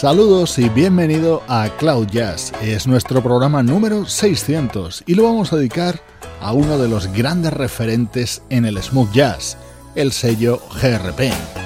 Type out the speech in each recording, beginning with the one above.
Saludos y bienvenido a Cloud Jazz. Es nuestro programa número 600 y lo vamos a dedicar a uno de los grandes referentes en el smooth jazz, el sello GRP.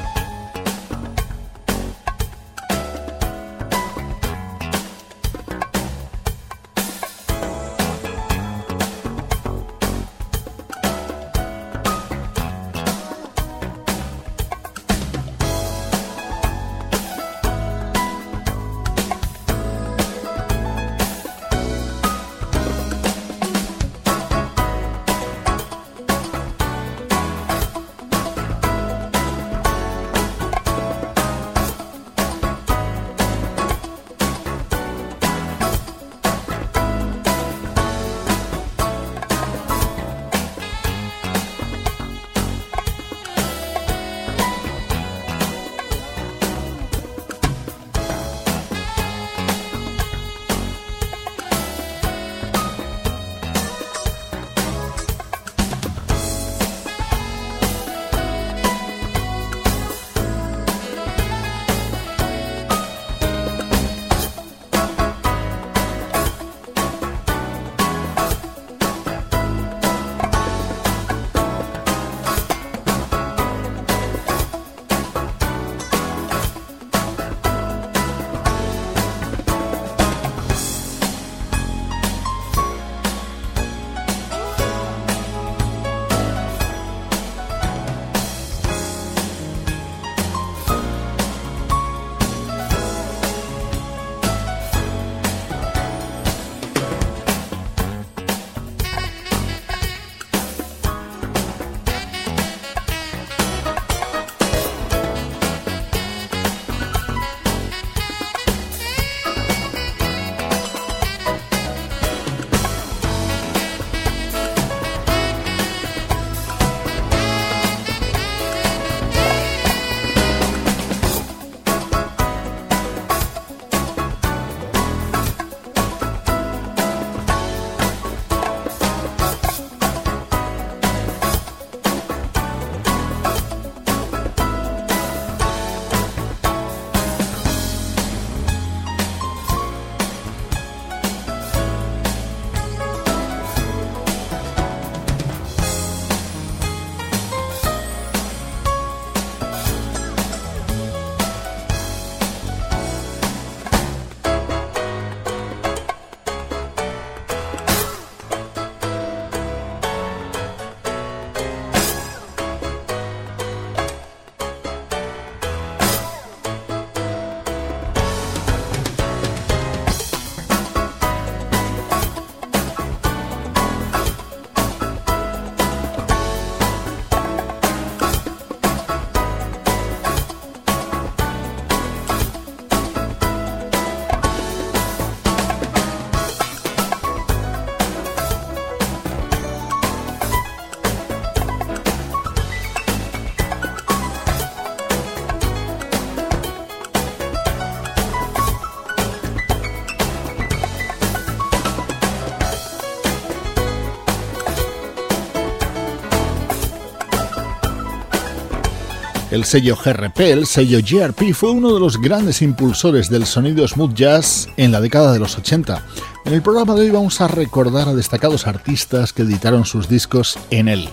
El sello GRP, el sello GRP, fue uno de los grandes impulsores del sonido smooth jazz en la década de los 80. En el programa de hoy vamos a recordar a destacados artistas que editaron sus discos en él.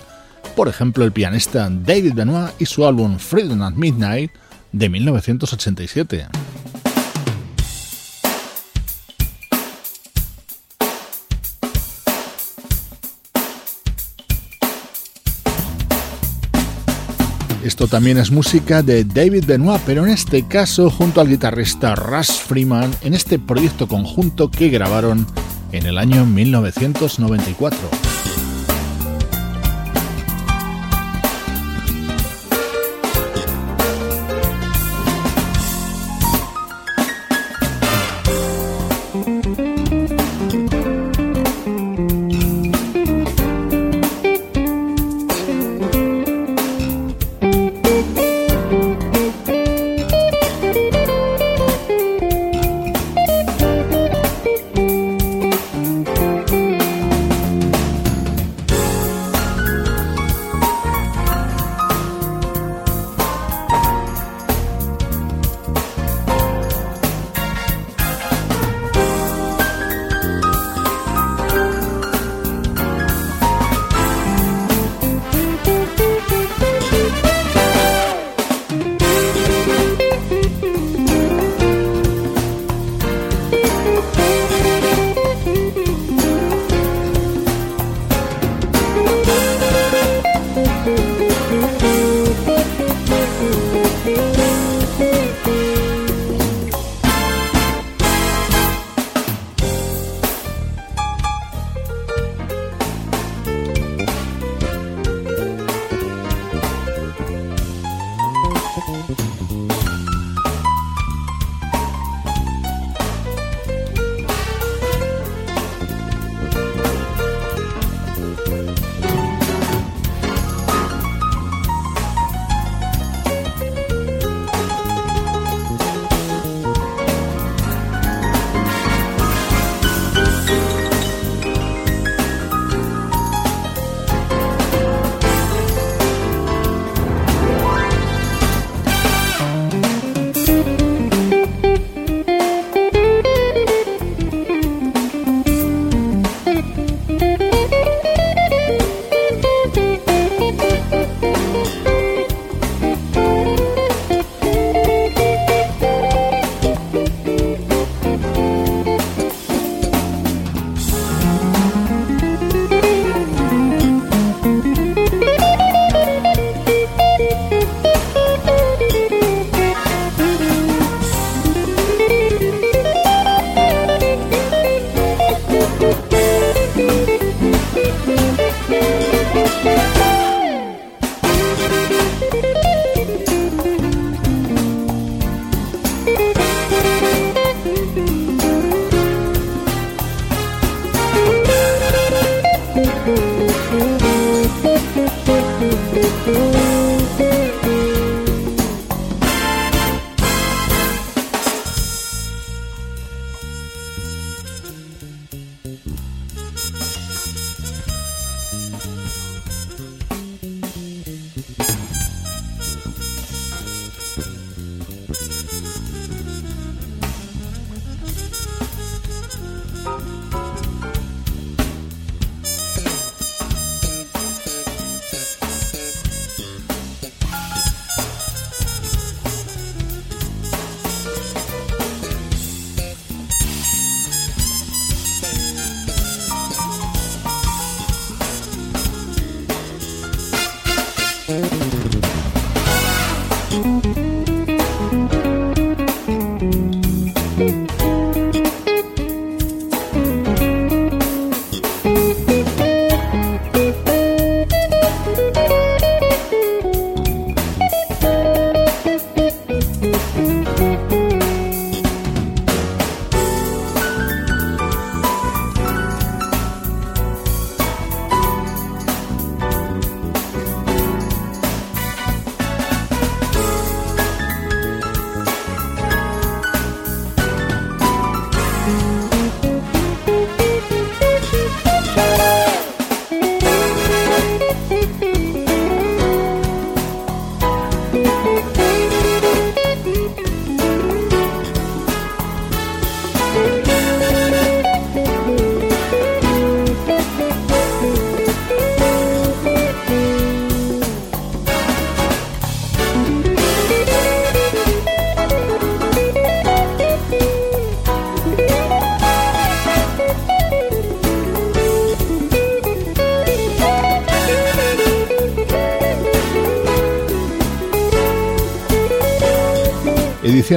Por ejemplo, el pianista David Benoit y su álbum Freedom at Midnight de 1987. Esto también es música de David Benoit, pero en este caso junto al guitarrista Russ Freeman en este proyecto conjunto que grabaron en el año 1994.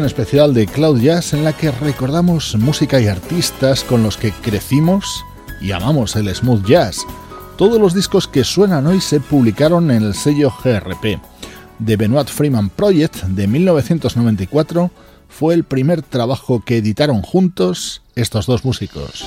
Especial de Cloud Jazz en la que recordamos música y artistas con los que crecimos y amamos el smooth jazz. Todos los discos que suenan hoy se publicaron en el sello GRP. The Benoit Freeman Project de 1994 fue el primer trabajo que editaron juntos estos dos músicos.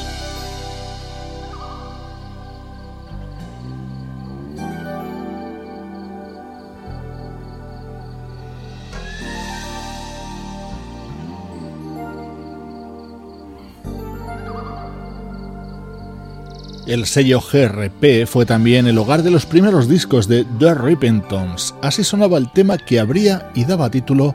El sello GRP fue también el hogar de los primeros discos de The Rippingtons. Así sonaba el tema que abría y daba título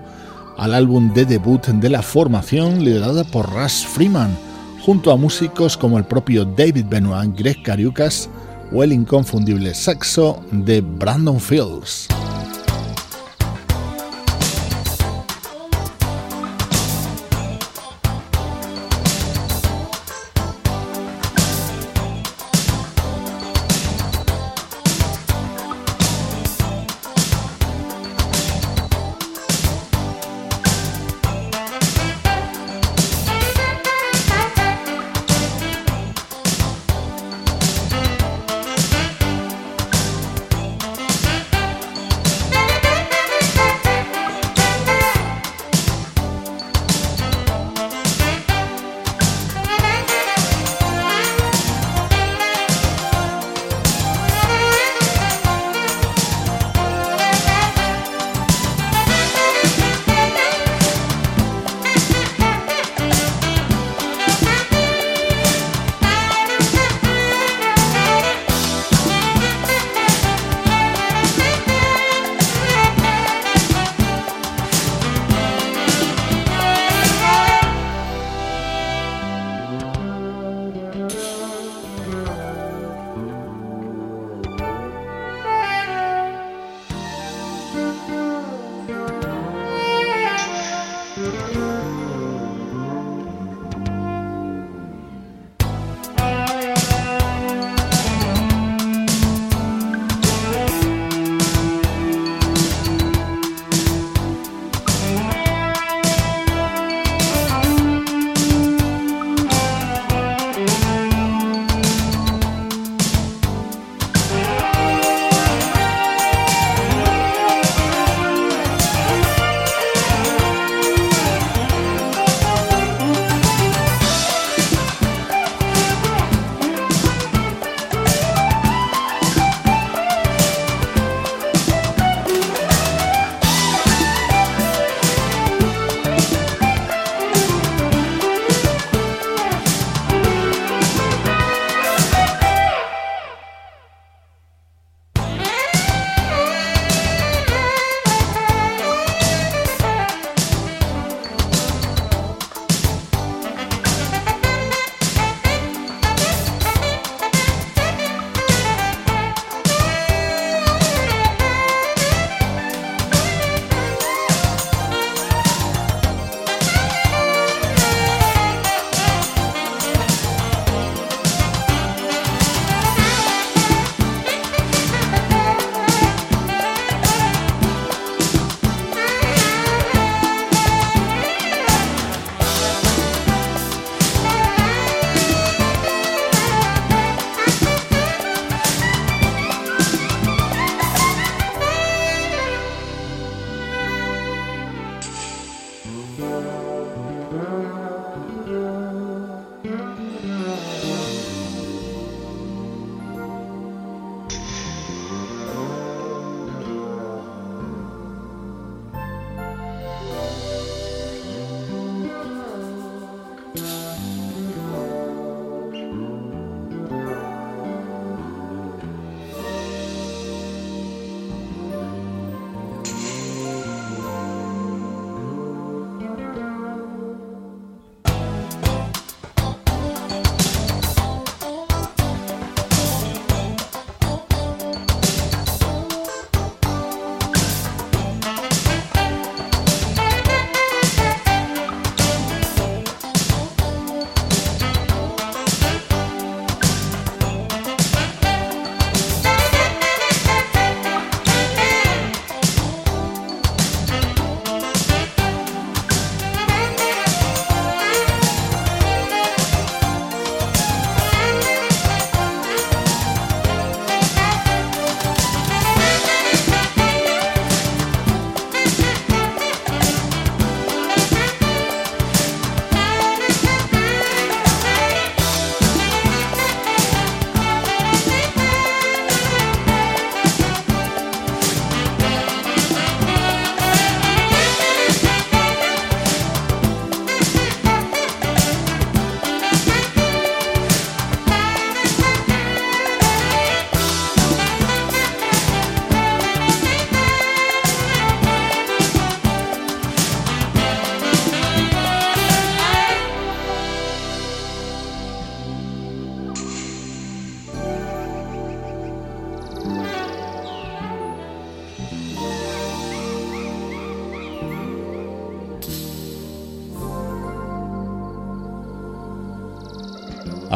al álbum de debut de la formación liderada por Russ Freeman, junto a músicos como el propio David Benoit, Greg Cariucas o el inconfundible saxo de Brandon Fields.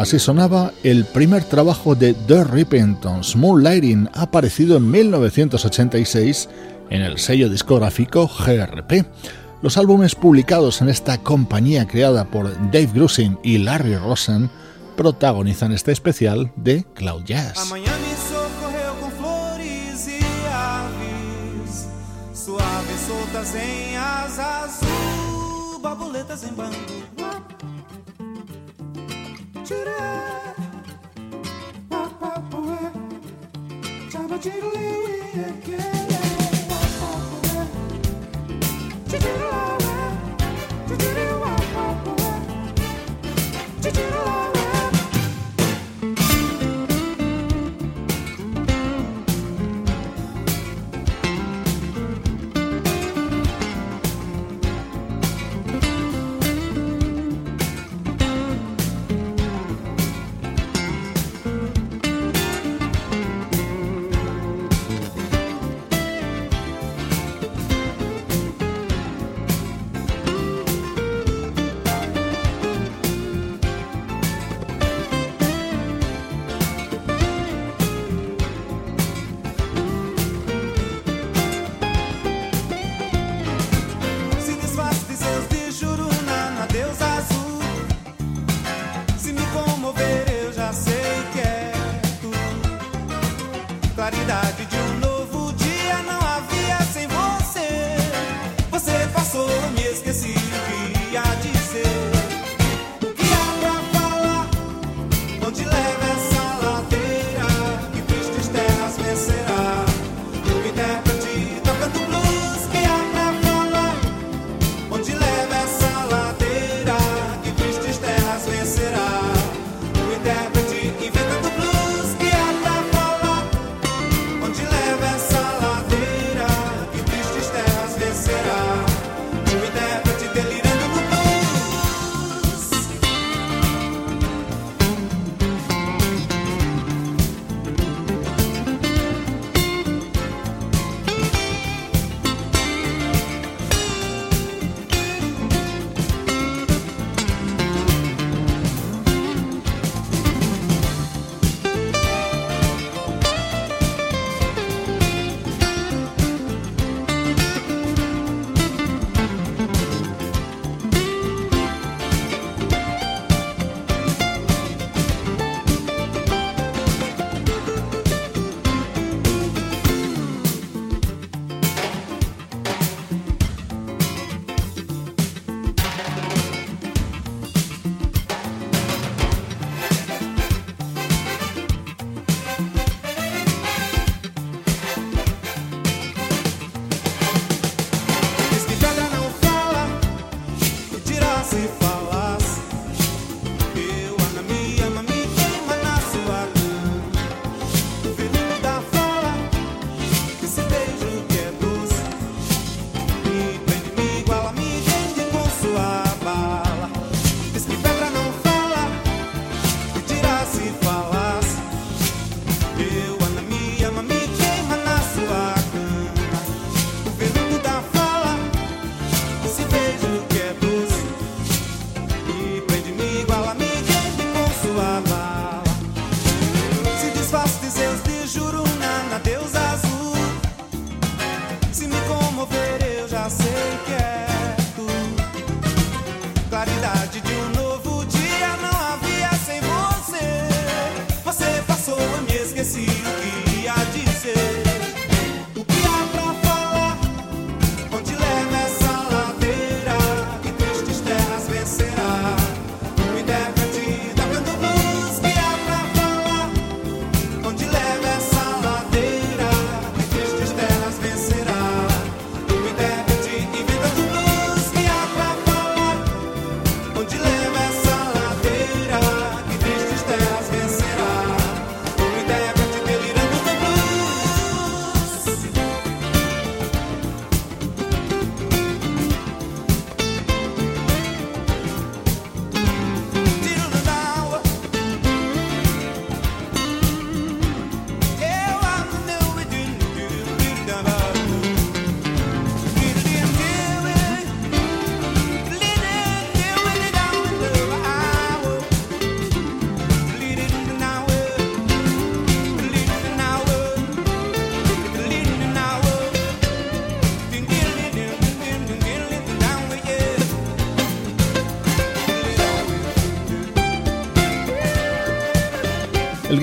Así sonaba el primer trabajo de The Repentance, Moonlighting, aparecido en 1986 en el sello discográfico GRP. Los álbumes publicados en esta compañía creada por Dave Grusin y Larry Rosen protagonizan este especial de Cloud Jazz. Chaba-chee-dee-wee, yeah, yeah.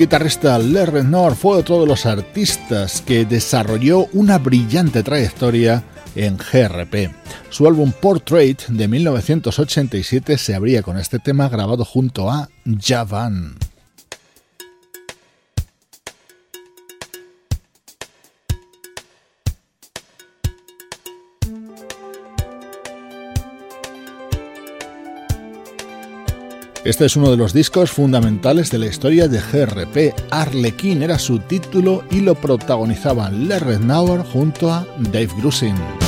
Guitarrista Larry North fue otro de los artistas que desarrolló una brillante trayectoria en GRP. Su álbum Portrait de 1987 se abría con este tema grabado junto a Javan. Este es uno de los discos fundamentales de la historia de GRP. Arlequín era su título y lo protagonizaban Lerret Nauer junto a Dave Grusin.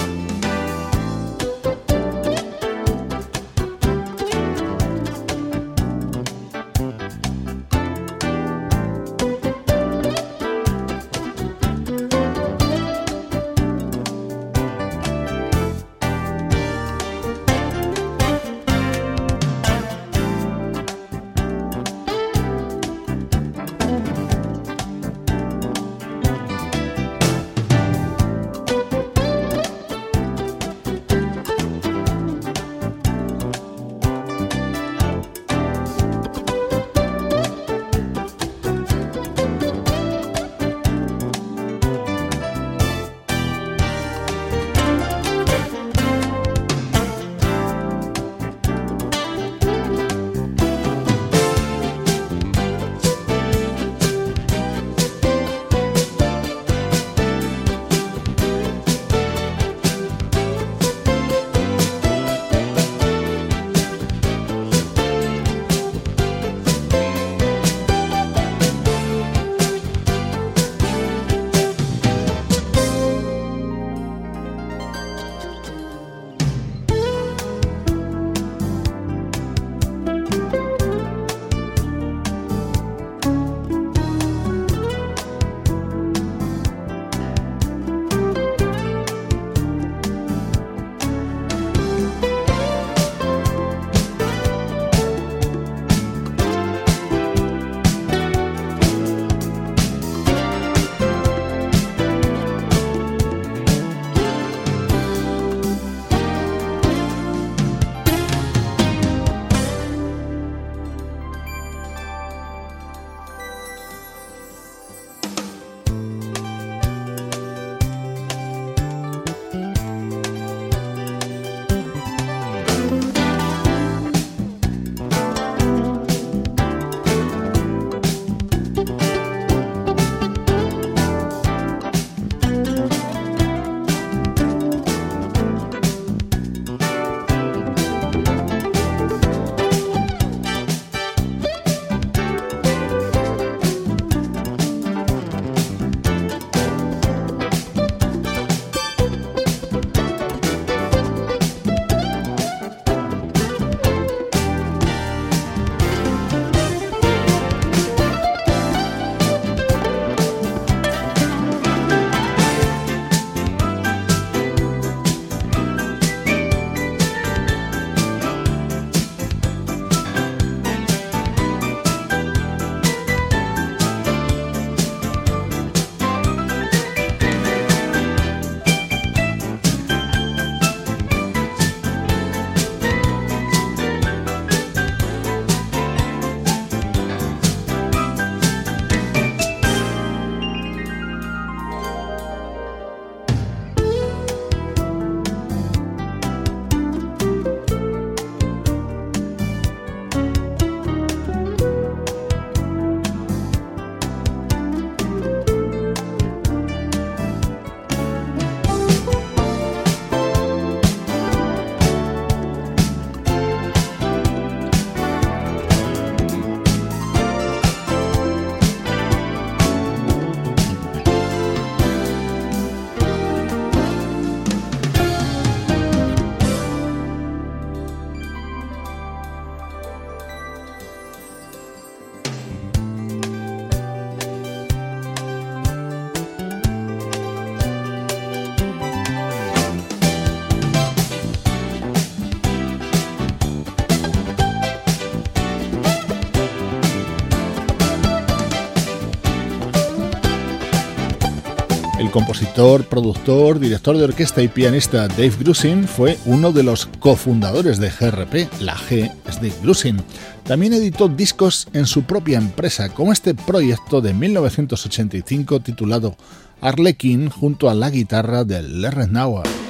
Compositor, productor, director de orquesta y pianista Dave Grusin fue uno de los cofundadores de GRP, la G es Dave Grusin. También editó discos en su propia empresa, como este proyecto de 1985 titulado Arlequin junto a la guitarra de Larry Nauer.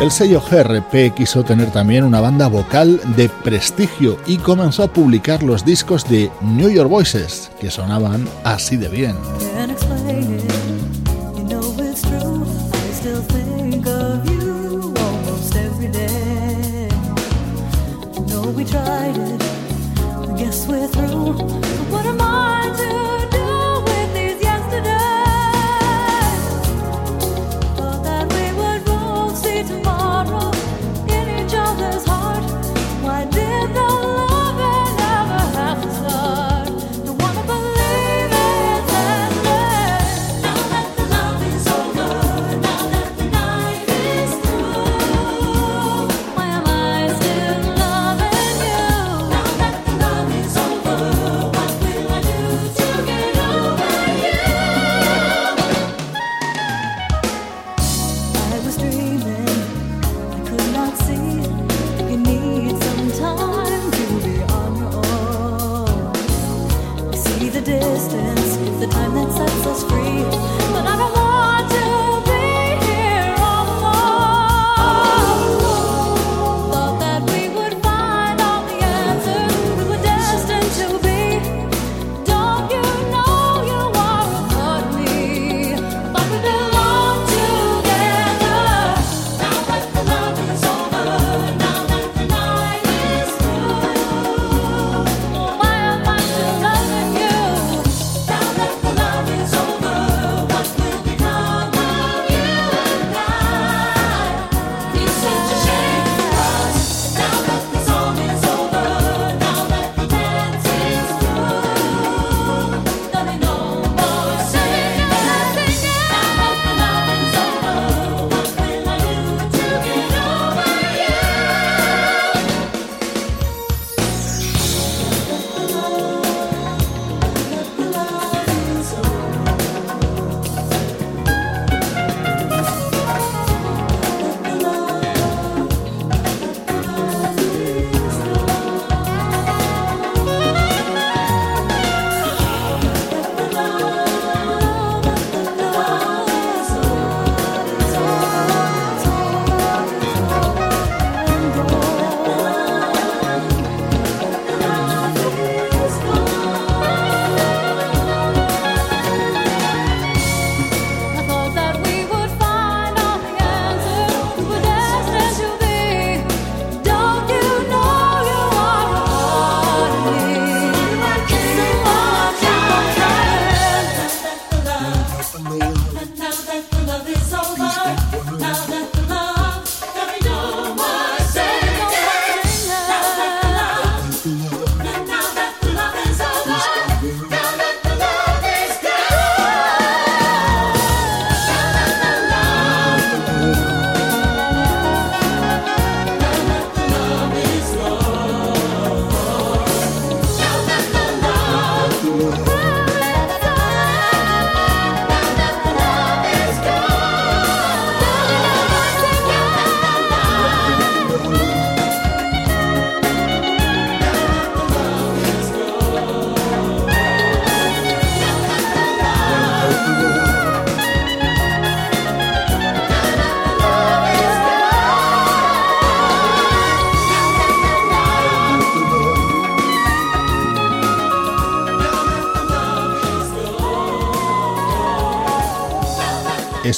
El sello GRP quiso tener también una banda vocal de prestigio y comenzó a publicar los discos de New York Voices, que sonaban así de bien.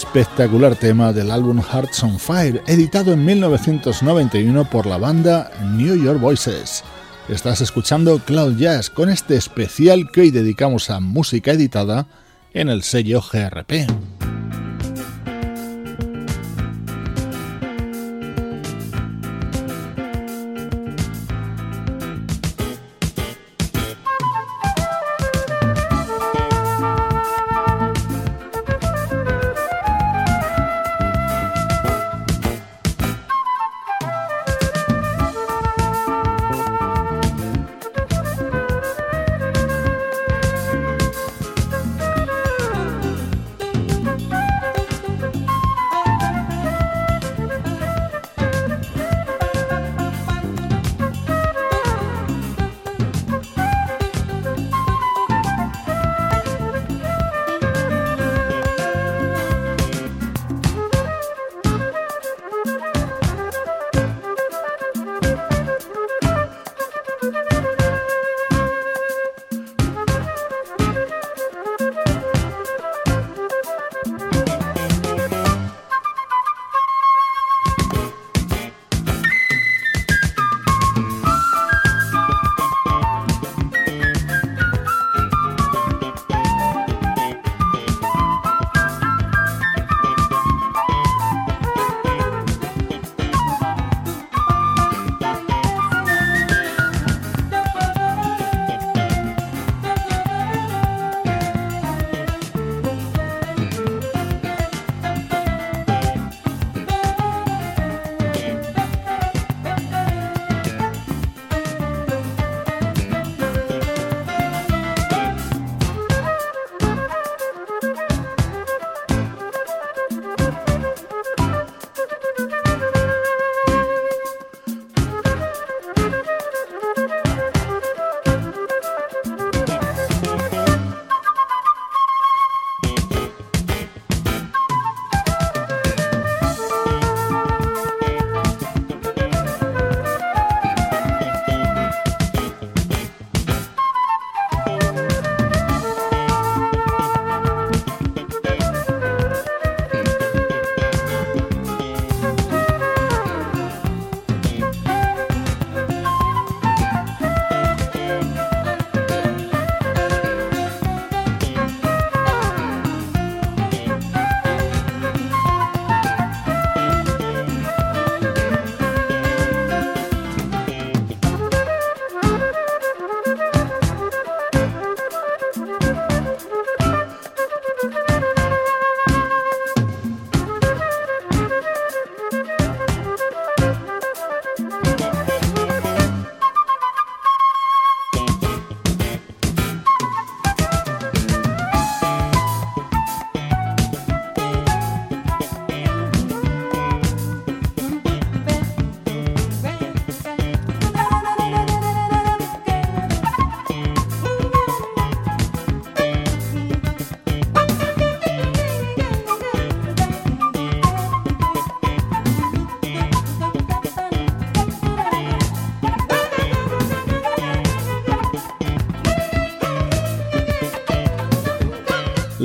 Espectacular tema del álbum Hearts on Fire, editado en 1991 por la banda New York Voices. Estás escuchando Cloud Jazz con este especial que hoy dedicamos a música editada en el sello GRP.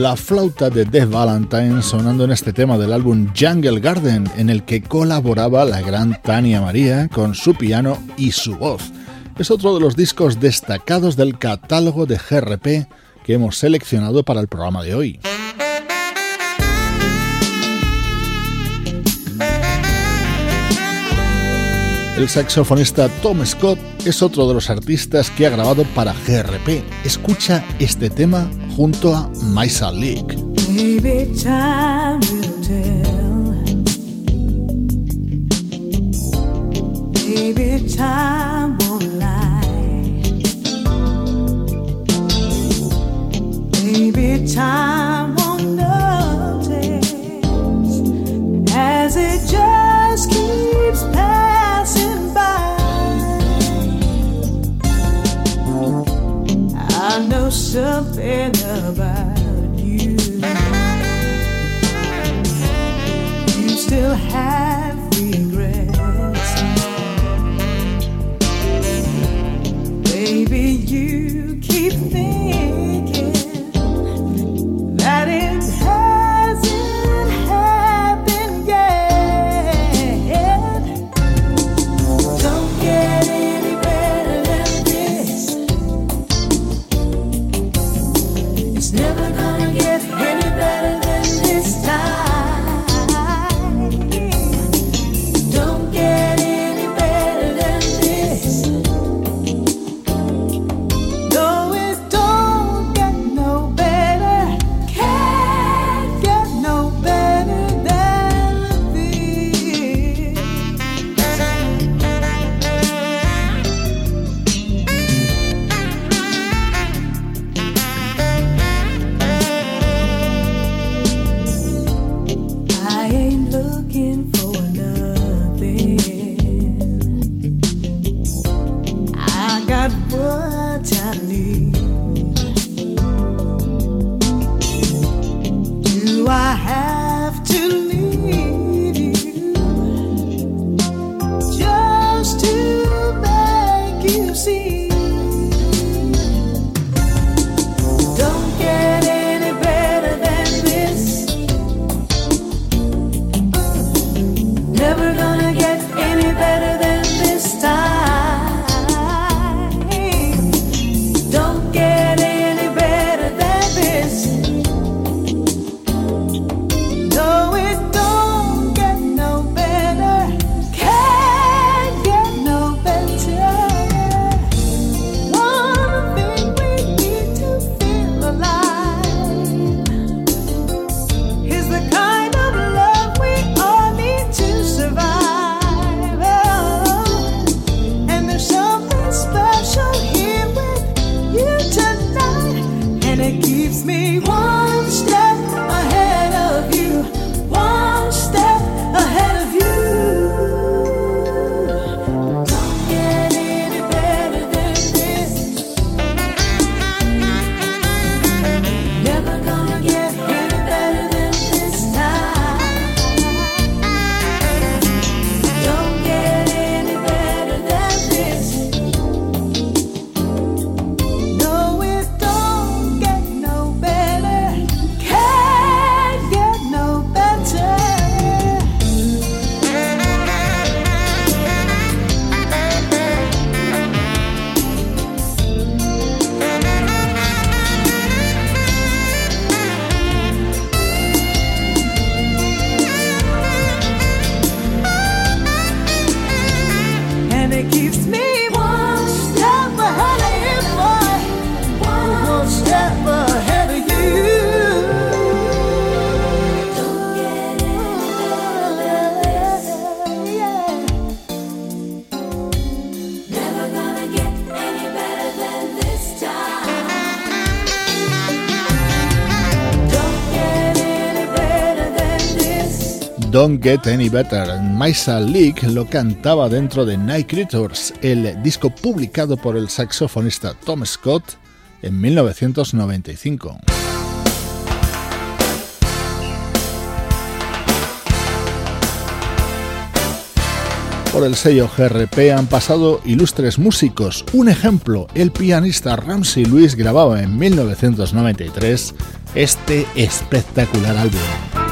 La flauta de Dave Valentine sonando en este tema del álbum Jungle Garden, en el que colaboraba la gran Tania María con su piano y su voz. Es otro de los discos destacados del catálogo de GRP que hemos seleccionado para el programa de hoy. El saxofonista Tom Scott es otro de los artistas que ha grabado para GRP. Escucha este tema junto a Maisa Leak. Baby, Don't Get Any Better. Maisa Leak lo cantaba dentro de Night Creatures, el disco publicado por el saxofonista Tom Scott en 1995. Por el sello GRP han pasado ilustres músicos. Un ejemplo, el pianista Ramsey Lewis grababa en 1993 este espectacular álbum.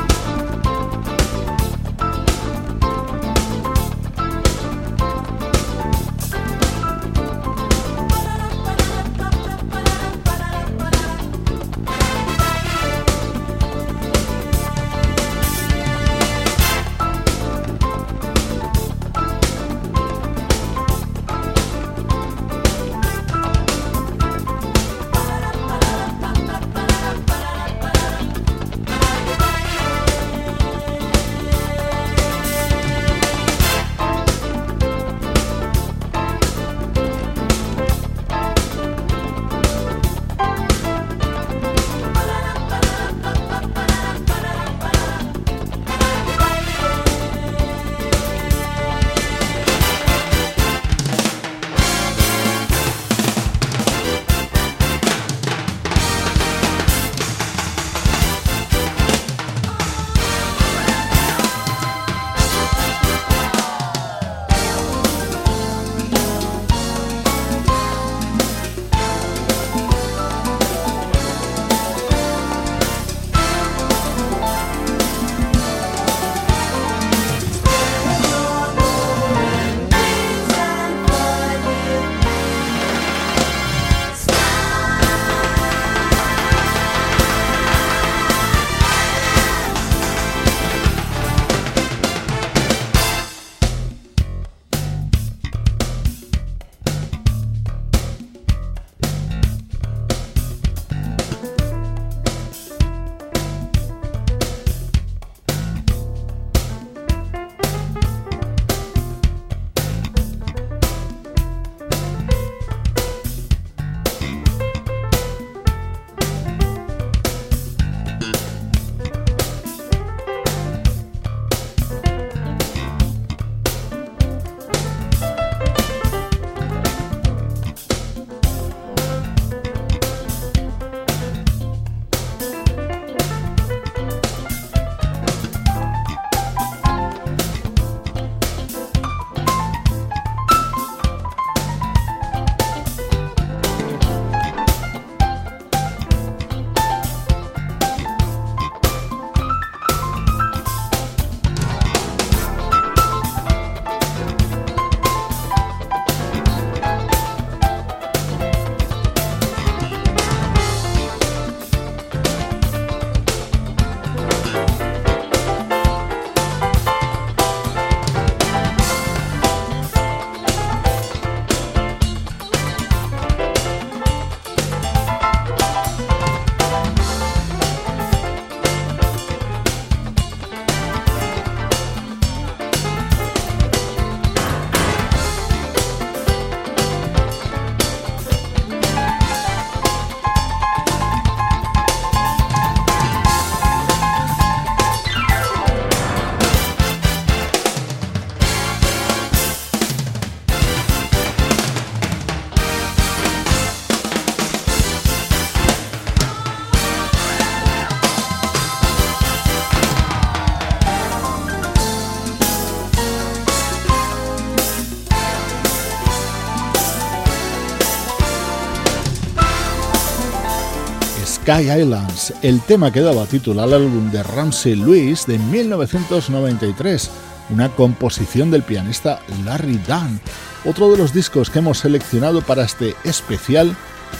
Sky Islands, el tema que daba título al álbum de Ramsey Lewis de 1993, una composición del pianista Larry Dunn, otro de los discos que hemos seleccionado para este especial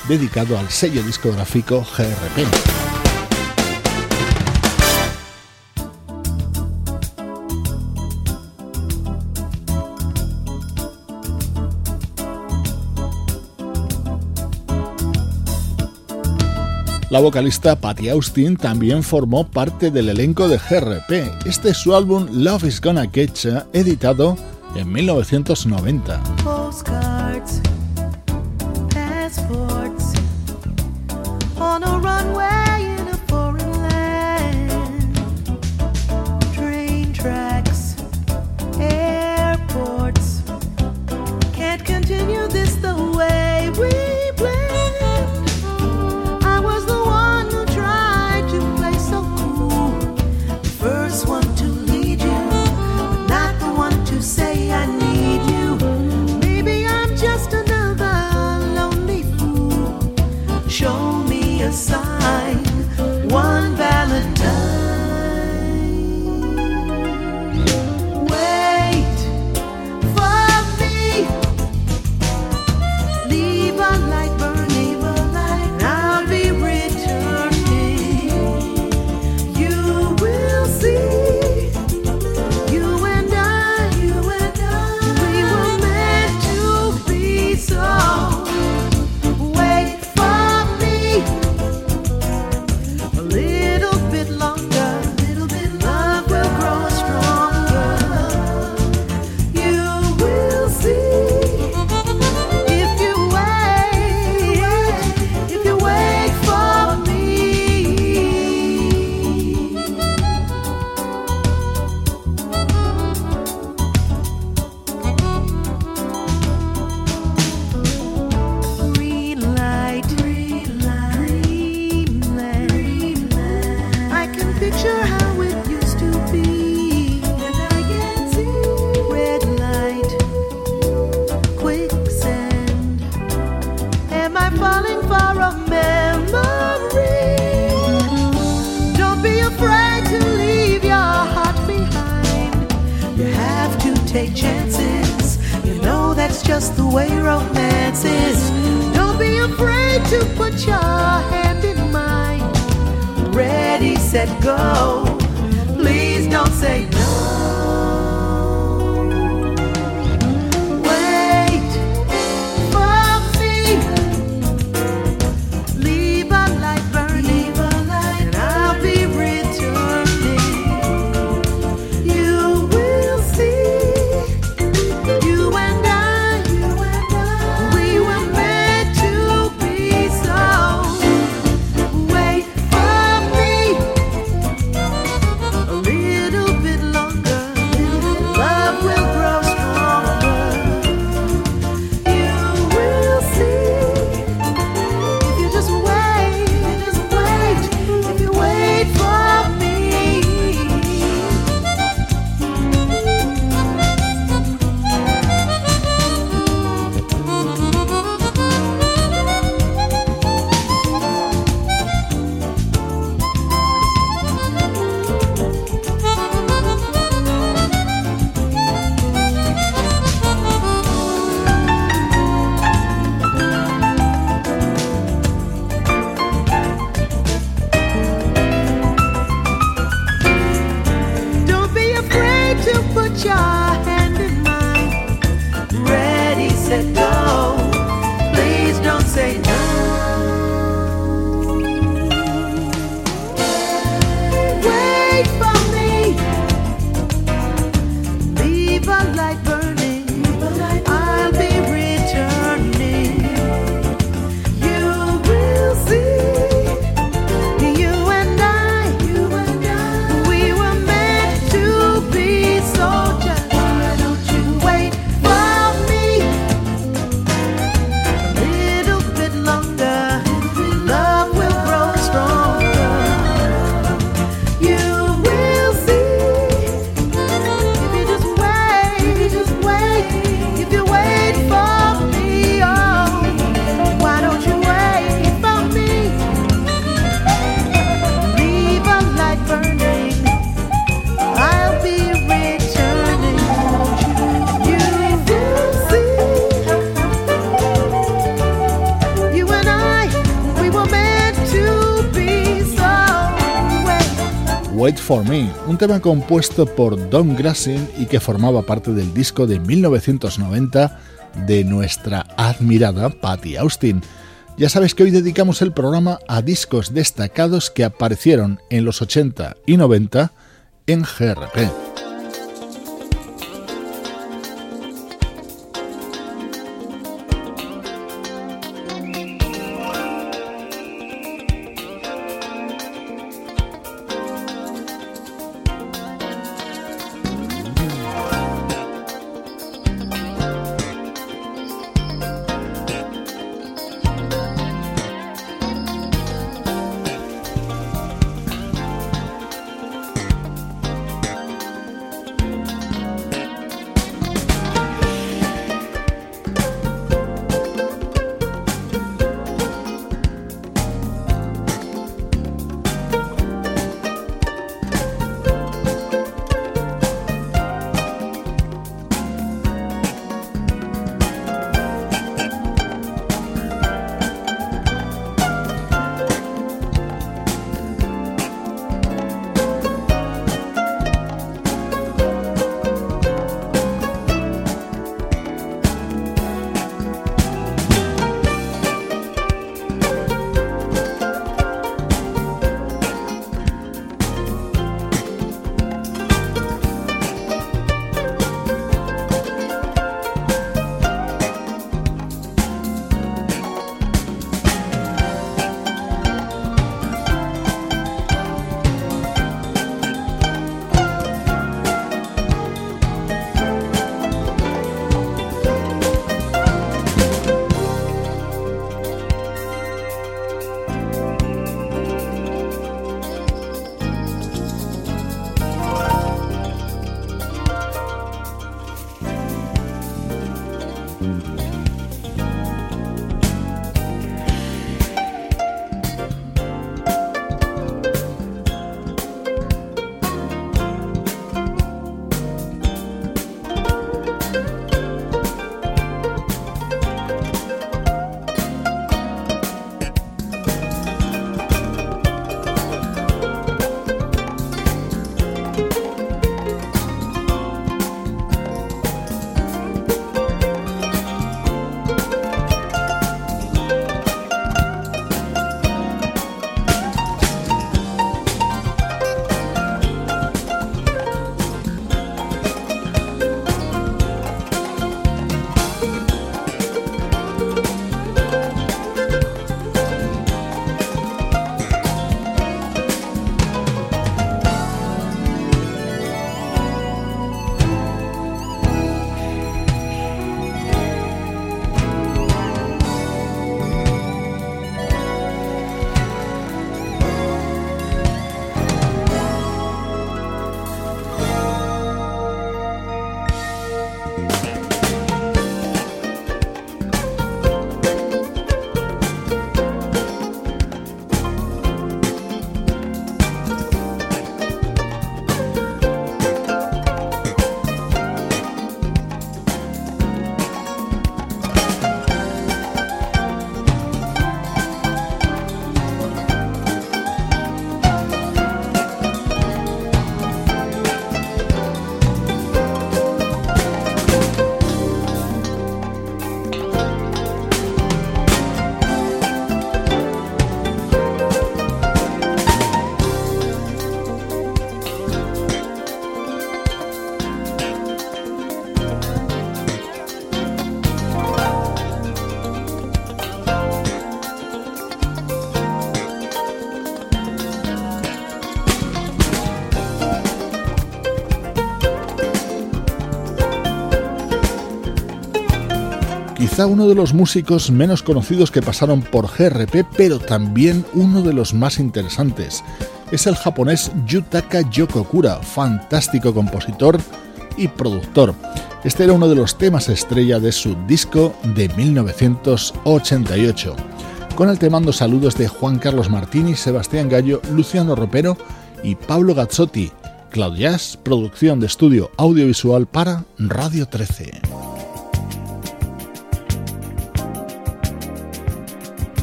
dedicado al sello discográfico GRP. La vocalista Patty Austin también formó parte del elenco de GRP. Este es su álbum Love is Gonna Catch, editado en 1990. I need. For Me, un tema compuesto por Don Grassin y que formaba parte del disco de 1990 de nuestra admirada Patty Austin. Ya sabes que hoy dedicamos el programa a discos destacados que aparecieron en los 80 y 90 en GRP. Quizá uno de los músicos menos conocidos que pasaron por GRP, pero también uno de los más interesantes. Es el japonés Yutaka Yokokura, fantástico compositor y productor. Este era uno de los temas estrella de su disco de 1988. Con el te mando saludos de Juan Carlos Martini, Sebastián Gallo, Luciano Ropero y Pablo Gazzotti. Cloud Jazz, producción de estudio audiovisual para Radio 13.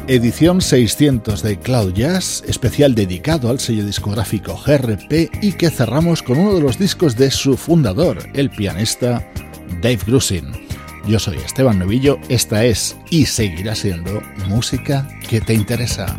Edición 600 de Cloud Jazz, especial dedicado al sello discográfico GRP y que cerramos con uno de los discos de su fundador, el pianista Dave Grusin. Yo soy Esteban Novillo, esta es y seguirá siendo música que te interesa.